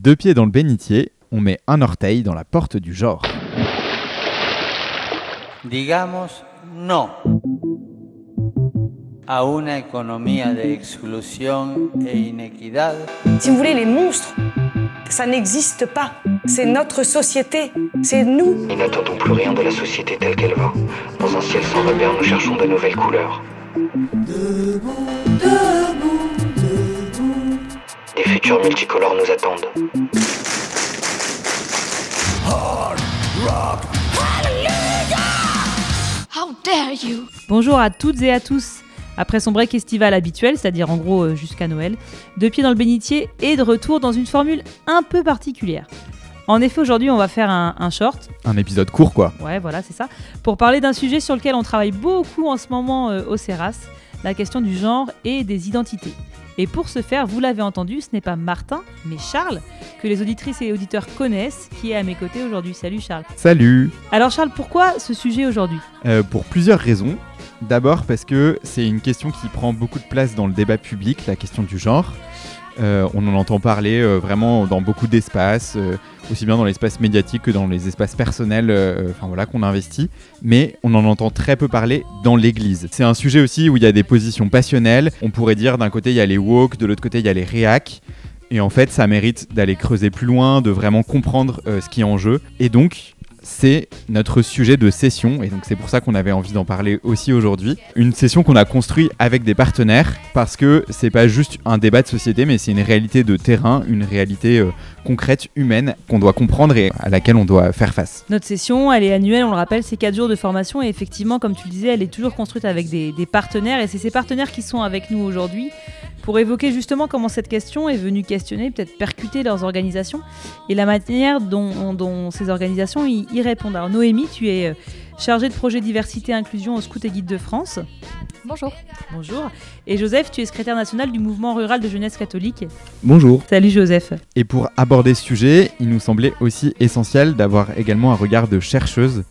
Deux pieds dans le bénitier, on met un orteil dans la porte du genre. Digamos no a una economía de exclusión e inequidad. Si vous voulez, les monstres, ça n'existe pas. C'est notre société, c'est nous. Nous n'attendons plus rien de la société telle qu'elle va. Dans un ciel sans repère, nous cherchons de nouvelles couleurs. Futurs multicolores nous attendent. How dare you? Bonjour à toutes et à tous. Après son break estival habituel, c'est-à-dire en gros euh, jusqu'à Noël, deux pieds dans le bénitier et de retour dans une formule un peu particulière. En effet, aujourd'hui, on va faire un, un short, Un épisode court quoi. ouais, voilà, c'est ça, pour parler d'un sujet sur lequel on travaille beaucoup en ce moment euh, au CERAS, la question du genre et des identités. Et pour ce faire, vous l'avez entendu, ce n'est pas Martin, mais Charles, que les auditrices et auditeurs connaissent, qui est à mes côtés aujourd'hui. Salut Charles. Salut Alors Charles, pourquoi ce sujet aujourd'hui? Euh, Pour plusieurs raisons. D'abord parce que c'est une question qui prend beaucoup de place dans le débat public, la question du genre. Euh, on en entend parler euh, vraiment dans beaucoup d'espaces, euh, aussi bien dans l'espace médiatique que dans les espaces personnels enfin, voilà, qu'on investit. Mais on en entend très peu parler dans l'église. C'est un sujet aussi où il y a des positions passionnelles. On pourrait dire d'un côté il y a les woke, de l'autre côté il y a les réac. Et en fait, ça mérite d'aller creuser plus loin, de vraiment comprendre ce qui est en jeu. Et donc, c'est notre sujet de session, et donc c'est pour ça qu'on avait envie d'en parler aussi aujourd'hui. Une session qu'on a construite avec des partenaires, parce que c'est pas juste un débat de société, mais c'est une réalité de terrain, une réalité euh, concrète, humaine, qu'on doit comprendre et à laquelle on doit faire face. Notre session, elle est annuelle, on le rappelle, c'est 4 jours de formation et effectivement, comme tu le disais, elle est toujours construite avec des, des partenaires et c'est ces partenaires qui sont avec nous aujourd'hui pour évoquer justement comment cette question est venue questionner, peut-être percuter leurs organisations et la manière dont, ces organisations y, y répondent. Alors Noémie, tu es chargée de projet diversité et inclusion au Scout et Guide de France. Bonjour. Bonjour. Et Joseph, tu es secrétaire national du mouvement rural de jeunesse catholique. Bonjour. Salut Joseph. Et pour aborder ce sujet, il nous semblait aussi essentiel d'avoir également un regard de chercheuse.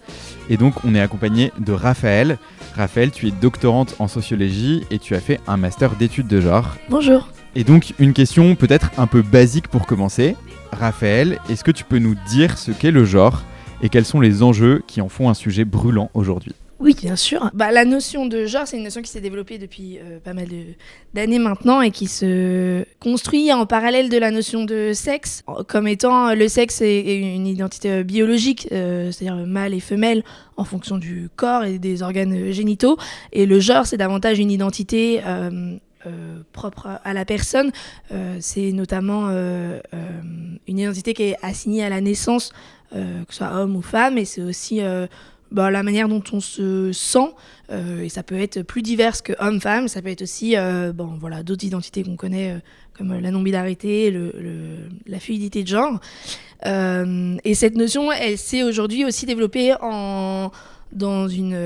Et donc, on est accompagné de Raphaël. Raphaël, tu es doctorante en sociologie et tu as fait un master d'études de genre. Bonjour. Et donc, une question peut-être un peu basique pour commencer. Raphaël, est-ce que tu peux nous dire ce qu'est le genre? Et quels sont les enjeux qui en font un sujet brûlant aujourd'hui Oui, bien sûr. Bah, la notion de genre, c'est une notion qui s'est développée depuis euh, pas mal d'années maintenant et qui se construit en parallèle de la notion de sexe, comme étant euh, le sexe est, une identité euh, biologique, c'est-à-dire mâle et femelle, en fonction du corps et des organes génitaux. Et le genre, c'est davantage une identité propre à- la personne. C'est notamment une identité qui est assignée à la naissance, euh, que ce soit homme ou femme, et c'est aussi euh, bah, la manière dont on se sent, euh, et ça peut être plus divers que homme-femme, ça peut être aussi bon, voilà, d'autres identités qu'on connaît, comme la non-binarité, le, la fluidité de genre. Et cette notion, elle s'est aujourd'hui aussi développée en, dans, une,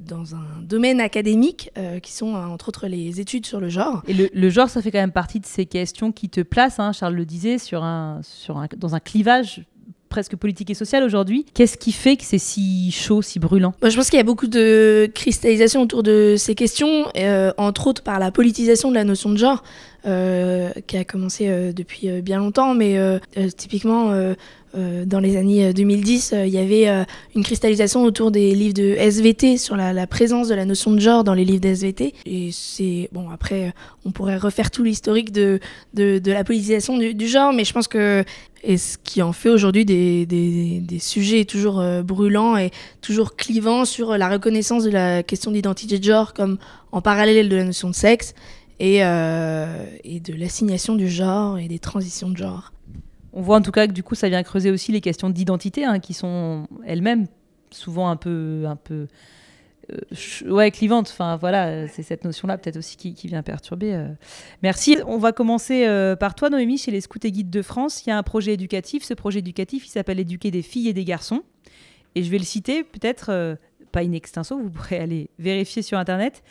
dans un domaine académique, qui sont entre autres les études sur le genre. Et le, le genre, ça fait quand même partie de ces questions qui te placent, hein, Charles le disait, sur un, sur un, dans un clivage presque politique et social aujourd'hui. Qu'est-ce qui fait que c'est si chaud, si brûlant Moi, je pense qu'il y a beaucoup de cristallisation autour de ces questions, euh, entre autres par la politisation de la notion de genre, qui a commencé euh, depuis euh, bien longtemps, mais euh, euh, typiquement euh, euh, dans les années euh, 2010, euh, il y avait euh, une cristallisation autour des livres de SVT sur la, la présence de la notion de genre dans les livres de SVT. Et c'est bon après, euh, on pourrait refaire tout l'historique de, de, de la politisation du, du genre, mais je pense que et ce qui en fait aujourd'hui des, des, des sujets toujours euh, brûlants et toujours clivant sur la reconnaissance de la question d'identité de genre comme en parallèle de la notion de sexe et, euh, et de l'assignation du genre et des transitions de genre. On voit en tout cas que du coup, ça vient creuser aussi les questions d'identité, hein, qui sont elles-mêmes souvent un peu, un peu euh, ouais, clivantes. Enfin voilà, c'est cette notion-là peut-être aussi qui, vient perturber. euh. Merci. On va commencer par toi, Noémie, chez les Scouts et Guides de France. Il y a un projet éducatif. Ce projet éducatif, il s'appelle Éduquer des filles et des garçons. Et je vais le citer, peut-être pas in extenso, vous pourrez aller vérifier sur Internet.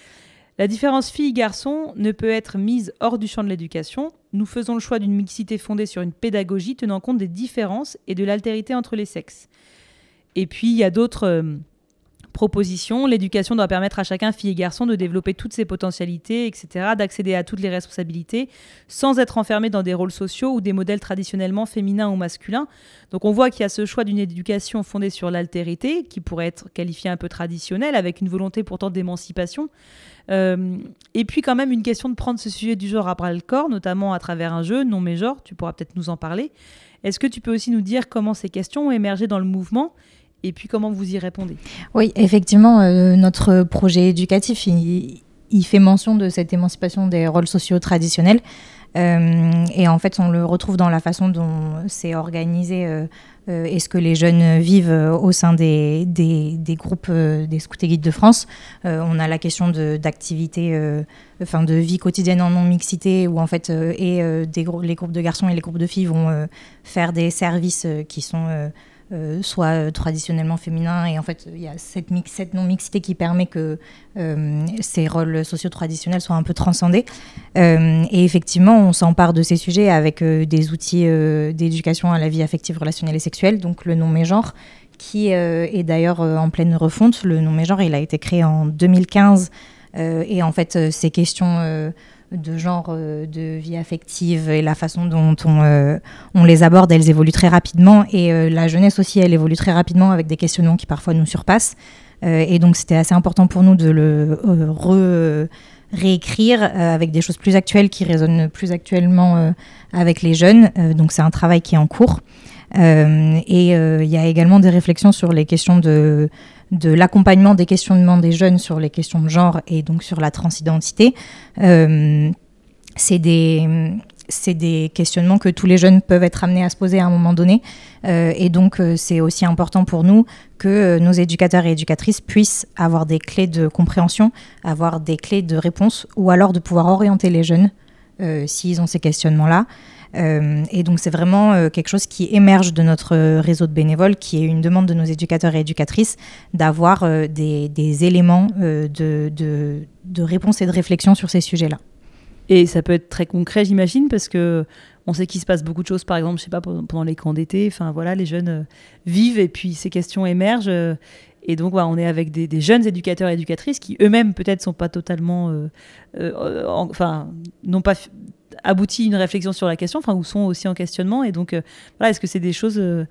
La différence fille-garçon ne peut être mise hors du champ de l'éducation. Nous faisons le choix d'une mixité fondée sur une pédagogie tenant compte des différences et de l'altérité entre les sexes. Et puis, il y a d'autres euh, proposition. L'éducation doit permettre à chacun, fille et garçon, de développer toutes ses potentialités, etc., d'accéder à toutes les responsabilités, sans être enfermé dans des rôles sociaux ou des modèles traditionnellement féminins ou masculins. Donc on voit qu'il y a ce choix d'une éducation fondée sur l'altérité, qui pourrait être qualifiée un peu traditionnelle, avec une volonté pourtant d'émancipation. Euh, et puis quand même une question de prendre ce sujet du genre à bras le corps, notamment à travers un jeu, non mais genre, tu pourras peut-être nous en parler. Est-ce que tu peux aussi nous dire comment ces questions ont émergé dans le mouvement et puis comment vous y répondez? Oui, effectivement, euh, notre projet éducatif, il, fait mention de cette émancipation des rôles sociaux traditionnels. Euh, et en fait, on le retrouve dans la façon dont c'est organisé euh, et ce que les jeunes vivent au sein des, groupes des scouts et guides de France. on a la question d'activité, enfin de vie quotidienne en non-mixité, où en fait, et les groupes de garçons et les groupes de filles vont faire des services qui sont euh, soit euh, traditionnellement féminin. Et en fait, il y a cette, cette non-mixité qui permet que euh, ces rôles sociaux traditionnels soient un peu transcendés. et effectivement, on s'empare de ces sujets avec des outils d'éducation à la vie affective, relationnelle et sexuelle, donc le nom mégenre qui est d'ailleurs en pleine refonte. Le nom mégenre il a été créé en 2015. et en fait, ces questions de genre euh, de vie affective et la façon dont on, euh, on les aborde, elles évoluent très rapidement. Et euh, la jeunesse aussi, elle évolue très rapidement avec des questionnements qui parfois nous surpassent. et donc c'était assez important pour nous de le réécrire avec des choses plus actuelles qui résonnent plus actuellement avec les jeunes. donc c'est un travail qui est en cours. et il y a également des réflexions sur les questions de de l'accompagnement des questionnements des jeunes sur les questions de genre et donc sur la transidentité. Euh, c'est des, des questionnements que tous les jeunes peuvent être amenés à se poser à un moment donné. Euh, et donc, euh, c'est aussi important pour nous que nos éducateurs et éducatrices puissent avoir des clés de compréhension, avoir des clés de réponse, ou alors de pouvoir orienter les jeunes s'ils ont ces questionnements-là. Euh, et donc c'est vraiment euh, quelque chose qui émerge de notre réseau de bénévoles, qui est une demande de nos éducateurs et éducatrices d'avoir euh, des, éléments de, réponse et de réflexion sur ces sujets-là. Et ça peut être très concret, j'imagine, parce que on sait qu'il se passe beaucoup de choses, par exemple, je sais pas, pendant les camps d'été. Enfin voilà, les jeunes vivent et puis ces questions émergent. Et donc, on est avec des, jeunes éducateurs et éducatrices qui eux-mêmes peut-être sont pas totalement, enfin, n'ont pas aboutit une réflexion sur la question, enfin, ou sont aussi en questionnement. Et donc, euh, voilà, est-ce que c'est des choses euh,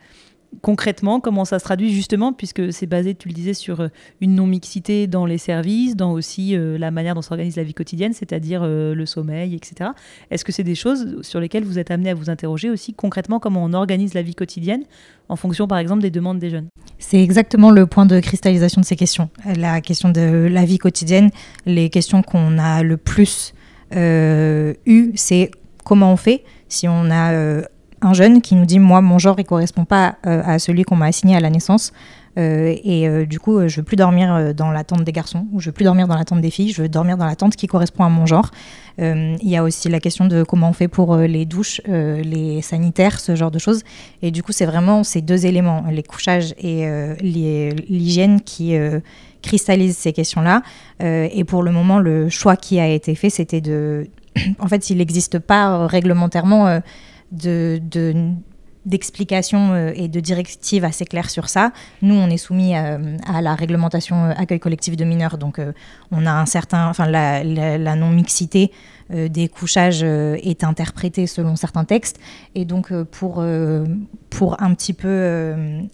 concrètement, comment ça se traduit justement, puisque c'est basé, tu le disais, sur euh, une non-mixité dans les services, dans aussi la manière dont s'organise la vie quotidienne, c'est-à-dire le sommeil, etc. Est-ce que c'est des choses sur lesquelles vous êtes amené à vous interroger aussi concrètement comment on organise la vie quotidienne en fonction, par exemple, des demandes des jeunes? C'est exactement le point de cristallisation de ces questions. La question de la vie quotidienne, les questions qu'on a le plus euh, eu, c'est comment on fait si on a euh, un jeune qui nous dit moi mon genre il correspond pas euh, à celui qu'on m'a assigné à la naissance. Et du coup je veux plus dormir dans la tente des garçons ou je veux plus dormir dans la tente des filles je veux dormir dans la tente qui correspond à mon genre il y a aussi la question de comment on fait pour les douches les sanitaires ce genre de choses. Et du coup c'est vraiment ces deux éléments les couchages et l'hygiène qui cristallise ces questions-là. Euh, et pour le moment, le choix qui a été fait, c'était de... en fait, il n'existe pas euh, réglementairement euh, de, d'explications et de directives assez claires sur ça. Nous, on est soumis à, la réglementation accueil collectif de mineurs, donc on a un certain, enfin la, non-mixité des couchages est interprétée selon certains textes, et donc pour pour un petit peu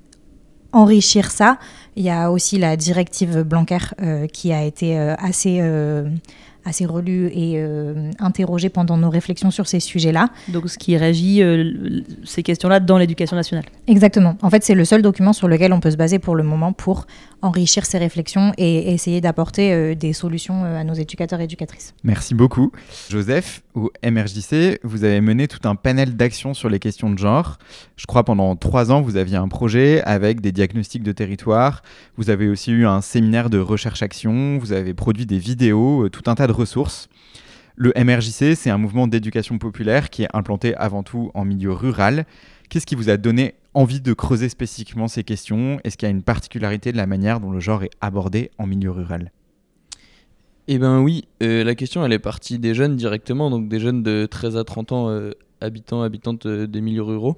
enrichir ça. Il y a aussi la directive Blanquer euh, qui a été euh, assez euh, assez relu et euh, interrogé pendant nos réflexions sur ces sujets-là. Donc ce qui régit euh, ces questions-là dans l'éducation nationale. Exactement. En fait, c'est le seul document sur lequel on peut se baser pour le moment pour enrichir ces réflexions et essayer d'apporter euh, des solutions à nos éducateurs et éducatrices. Merci beaucoup. Joseph, au MRJC, vous avez mené tout un panel d'actions sur les questions de genre. Je crois pendant trois ans, vous aviez un projet avec des diagnostics de territoire. Vous avez aussi eu un séminaire de recherche-action. Vous avez produit des vidéos, tout un tas de ressources. Le MRJC, c'est un mouvement d'éducation populaire qui est implanté avant tout en milieu rural. Qu'est-ce qui vous a donné envie de creuser spécifiquement ces questions? Est-ce qu'il y a une particularité de la manière dont le genre est abordé en milieu rural? Eh bien oui, euh, la question elle est partie des jeunes directement, donc des jeunes de 13 à 30 ans, euh, habitants, habitantes euh, des milieux ruraux.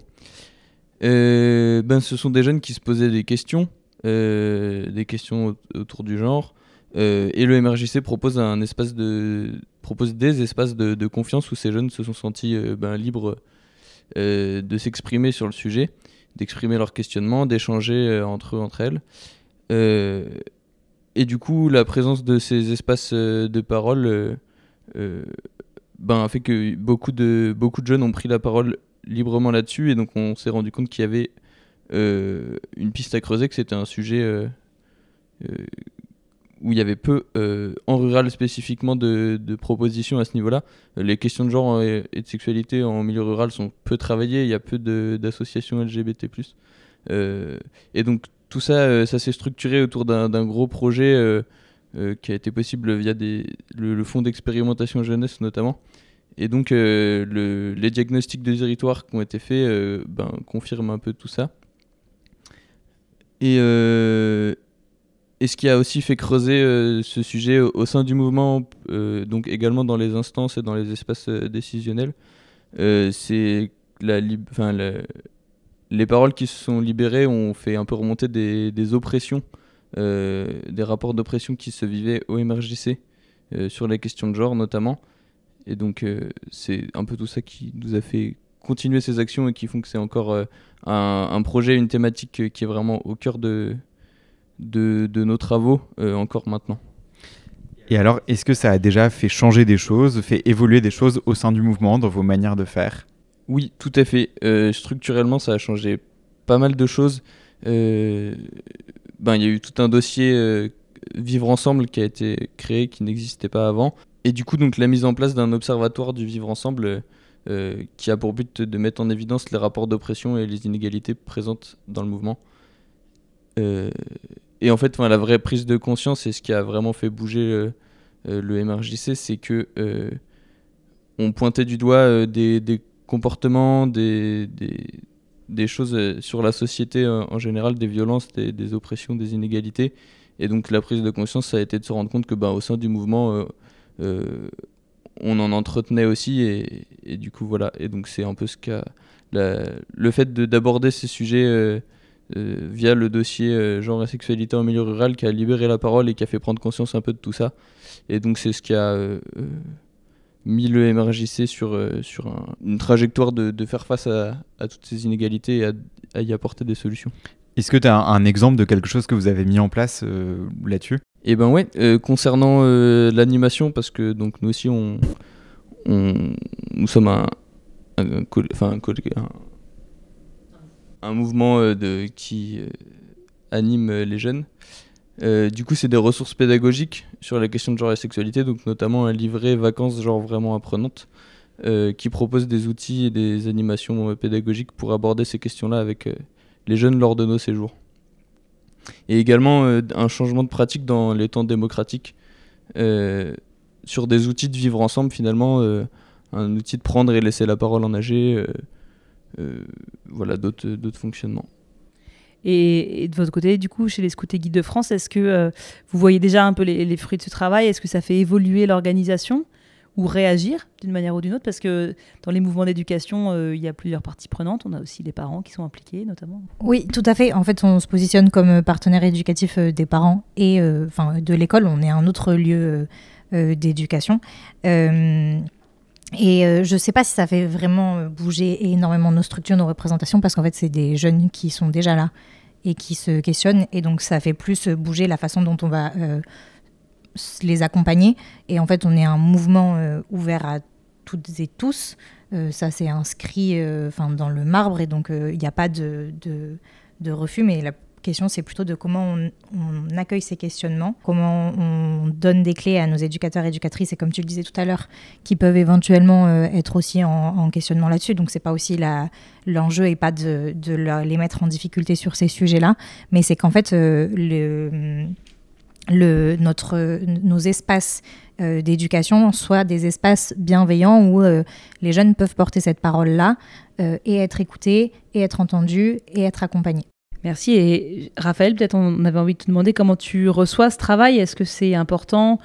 ben, ce sont des jeunes qui se posaient des questions des questions autour du genre. Et le MRJC propose espace de propose des espaces de, confiance où ces jeunes se sont sentis ben, libres de s'exprimer sur le sujet, d'exprimer leurs questionnements, d'échanger entre eux, entre elles. et du coup, la présence de ces espaces de parole ben, a fait que beaucoup de, jeunes ont pris la parole librement là-dessus et donc on s'est rendu compte qu'il y avait euh, une piste à creuser, que c'était un sujet euh, euh, où il y avait peu, en rural spécifiquement, de, propositions à ce niveau-là. Les questions de genre et, de sexualité en milieu rural sont peu travaillées, il y a peu d'associations LGBT. et donc tout ça, ça s'est structuré autour d'un gros projet qui a été possible via le, le fonds d'expérimentation jeunesse notamment, et donc, euh, le, les diagnostics de territoire qui ont été faits euh, ben, confirment un peu tout ça. Et, euh, et, ce qui a aussi fait creuser ce sujet au, sein du mouvement, donc également dans les instances et dans les espaces décisionnels, c'est la, les paroles qui se sont libérées ont fait un peu remonter des, oppressions, des rapports d'oppression qui se vivaient au MRJC sur les questions de genre notamment. Et donc, euh, c'est un peu tout ça qui nous a fait continuer ces actions et qui font que c'est encore euh, un, projet, une thématique qui est vraiment au cœur de, de, nos travaux, euh, encore maintenant. Et alors, est-ce que ça a déjà fait changer des choses, fait évoluer des choses au sein du mouvement, dans vos manières de faire? Oui, tout à fait. structurellement, ça a changé pas mal de choses. ben, il y a eu tout un dossier Vivre ensemble qui a été créé, qui n'existait pas avant. Et du coup, donc, la mise en place d'un observatoire du vivre ensemble euh, euh, qui a pour but de mettre en évidence les rapports d'oppression et les inégalités présentes dans le mouvement. Euh, et en fait, la vraie prise de conscience et ce qui a vraiment fait bouger le MRJC, c'est que on pointait du doigt des, comportements, des, des, choses sur la société en général, des violences, des, oppressions, des inégalités. Et donc la prise de conscience, ça a été de se rendre compte que bah, au sein du mouvement, euh, on en entretenait aussi et, du coup voilà et donc c'est un peu ce qu'a le fait d'aborder ces sujets euh, euh, via le dossier genre et sexualité en milieu rural qui a libéré la parole et qui a fait prendre conscience un peu de tout ça et donc c'est ce qui a mis le MRJC sur, sur une trajectoire de, faire face à, toutes ces inégalités et à, y apporter des solutions. Est-ce que tu as un, exemple de quelque chose que vous avez mis en place là-dessus? Eh ben ouais, euh, concernant euh, l'animation, parce que donc nous aussi on, nous sommes un, un, un, mouvement euh, qui anime les jeunes. du coup, c'est des ressources pédagogiques sur la question de genre et sexualité, donc notamment un livret vacances genre vraiment apprenantes, qui propose des outils et des animations pédagogiques pour aborder ces questions-là avec les jeunes lors de nos séjours et également euh, un changement de pratique dans les temps démocratiques euh, sur des outils de vivre ensemble finalement, euh, un outil de prendre et laisser la parole en âgé, voilà d'autres fonctionnements. Et, de votre côté, du coup, chez les Scouts et Guides de France, est-ce que vous voyez déjà un peu les, les fruits de ce travail? Est-ce que ça fait évoluer l'organisation ou réagir d'une manière ou d'une autre? Parce que dans les mouvements d'éducation, euh, il y a plusieurs parties prenantes. On a aussi les parents qui sont impliqués, notamment. Oui, tout à fait. En fait, on se positionne comme partenaire éducatif euh, des parents et euh, enfin de l'école. On est un autre lieu d'éducation. Et je ne sais pas si ça fait vraiment bouger énormément nos structures, nos représentations, parce qu'en fait, c'est des jeunes qui sont déjà là et qui se questionnent. Et donc, ça fait plus bouger la façon dont on va les accompagner. Et en fait, on est un mouvement euh, ouvert à toutes et tous. Euh, ça, c'est inscrit euh, enfin dans le marbre et donc il n'y a pas de, refus. C'est plutôt de comment on, accueille ces questionnements, comment on donne des clés à nos éducateurs et éducatrices, et comme tu le disais tout à l'heure, qui peuvent éventuellement être aussi en, questionnement là-dessus. Donc, c'est pas aussi l'enjeu et pas de, les mettre en difficulté sur ces sujets-là, mais c'est qu'en fait, le, notre, nos espaces euh, d'éducation soient des espaces bienveillants où euh, les jeunes peuvent porter cette parole-là euh, et être écoutés, et être entendus, et être accompagnés. Merci. Et Raphaël, peut-être on avait envie de te demander comment tu reçois ce travail. Est-ce que c'est important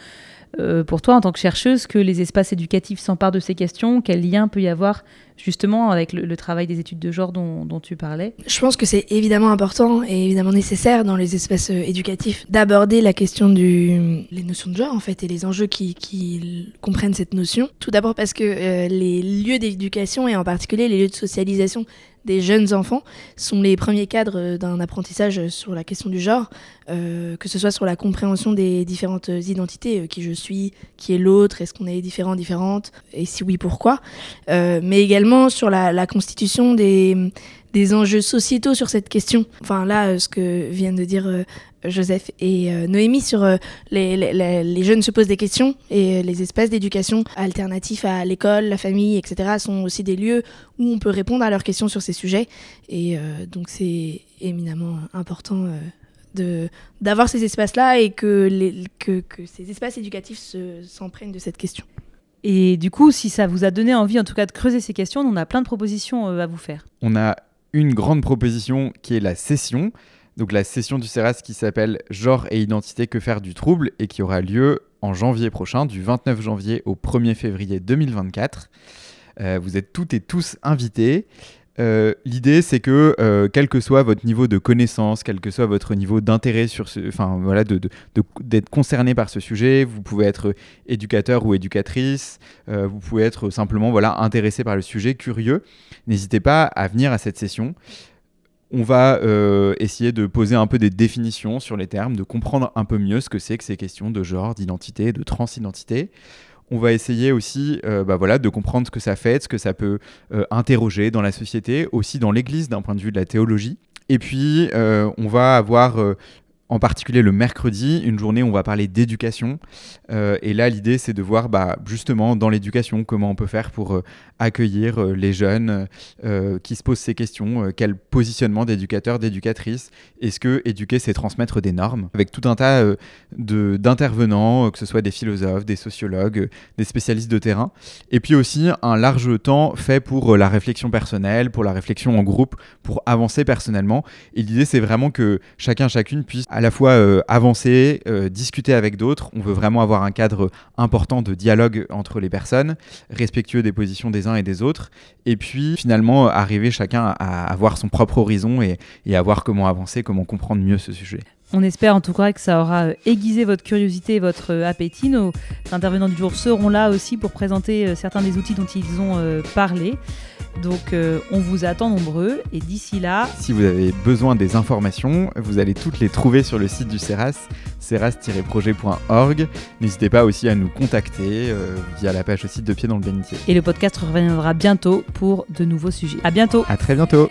euh, pour toi, en tant que chercheuse, que les espaces éducatifs s'emparent de ces questions? Quel lien peut y avoir justement avec le, travail des études de genre dont, tu parlais? Je pense que c'est évidemment important et évidemment nécessaire dans les espaces euh, éducatifs d'aborder la question du les notions de genre en fait et les enjeux qui, qui comprennent cette notion. Tout d'abord parce que euh, les lieux d'éducation et en particulier les lieux de socialisation des jeunes enfants sont les premiers cadres euh, d'un apprentissage sur la question du genre, euh, que ce soit sur la compréhension des différentes identités, euh, qui je suis, qui est l'autre, est-ce qu'on est différent, différente, et si oui, pourquoi, mais également sur la constitution des, des enjeux sociétaux sur cette question. Enfin là, euh, ce que viennent de dire euh, Joseph et euh, Noémie sur les, les- jeunes se posent des questions et les espaces d'éducation alternatifs à l'école, la famille, etc. sont aussi des lieux où on peut répondre à leurs questions sur ces sujets. Et donc c'est éminemment important de d'avoir ces espaces-là et que, les, que, que ces espaces éducatifs se- s'empruntent de cette question. Et du coup, si ça vous a donné envie, en tout cas, de creuser ces questions, on a plein de propositions à vous faire. On a une grande proposition qui est la session. Donc la session du CERAS qui s'appelle Genre et identité, que faire du trouble et qui aura lieu en janvier prochain, du 29 janvier au 1er février 2024. Euh, vous êtes toutes et tous invités. Euh, L'idée, c'est que euh, quel que soit votre niveau de connaissance, quel que soit votre niveau d'intérêt sur ce, enfin voilà, d'être concerné par ce sujet, vous pouvez être éducateur ou éducatrice, euh, vous pouvez être simplement voilà intéressé par le sujet, curieux. N'hésitez pas à venir à cette session. On va essayer de poser un peu des définitions sur les termes, de comprendre un peu mieux ce que c'est que ces questions de genre, d'identité, de transidentité. On va essayer aussi euh, bah voilà, de comprendre ce que ça fait, ce que ça peut euh, interroger dans la société, aussi dans l'Église d'un point de vue de la théologie. Et puis, euh, on va avoir en particulier le mercredi, une journée où on va parler d'éducation. Euh, et là, l'idée, c'est de voir bah, justement dans l'éducation comment on peut faire pour euh, accueillir euh, les jeunes qui se posent ces questions. quel positionnement d'éducateur, d'éducatrice Est-ce que éduquer, c'est transmettre des normes? Avec tout un tas d'intervenants, que ce soit des philosophes, des sociologues, des spécialistes de terrain. Et puis aussi un large temps fait pour la réflexion personnelle, pour la réflexion en groupe, pour avancer personnellement. Et l'idée, c'est vraiment que chacun, chacune puisse à la fois euh, avancer, euh, discuter avec d'autres. On veut vraiment avoir un cadre important de dialogue entre les personnes, respectueux des positions des uns et des autres. Et puis finalement, arriver chacun à avoir son propre horizon et, et à voir comment avancer, comment comprendre mieux ce sujet. On espère en tout cas que ça aura euh, aiguisé votre curiosité et votre euh, appétit. Nos intervenants du jour seront là aussi pour présenter euh, certains des outils dont ils ont parlé. Donc euh, on vous attend nombreux et d'ici là, Si vous avez besoin des informations, vous allez toutes les trouver sur le site du CERAS, ceras-projet.org. N'hésitez pas aussi à nous contacter euh, via la page aussi de Pied dans le bénitier. et le podcast reviendra bientôt pour de nouveaux sujets. À bientôt À très bientôt